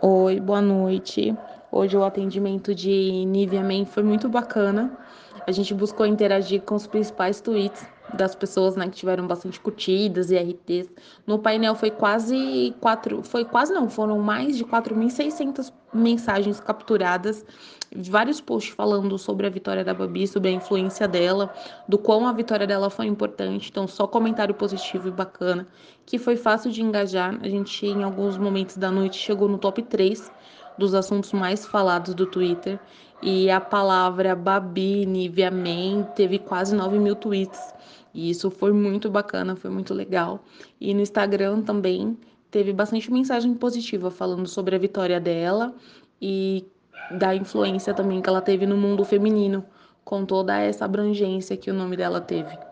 Oi, boa noite. Hoje o atendimento de Nivea Men foi muito bacana. A gente buscou interagir com os principais tweets das pessoas, né, que tiveram bastante curtidas e RTs. No painel foi quase quatro, foi quase não, foram mais de 4.600 mensagens capturadas, vários posts falando sobre a vitória da Babi, sobre a influência dela, do quão a vitória dela foi importante. Então, só comentário positivo e bacana, que foi fácil de engajar. A gente, em alguns momentos da noite, chegou no top 3 dos assuntos mais falados do Twitter. E a palavra Babi, Nivea Men, teve quase 9 mil tweets. E isso foi muito bacana, foi muito legal. E no Instagram também teve bastante mensagem positiva falando sobre a vitória dela e da influência também que ela teve no mundo feminino, com toda essa abrangência que o nome dela teve.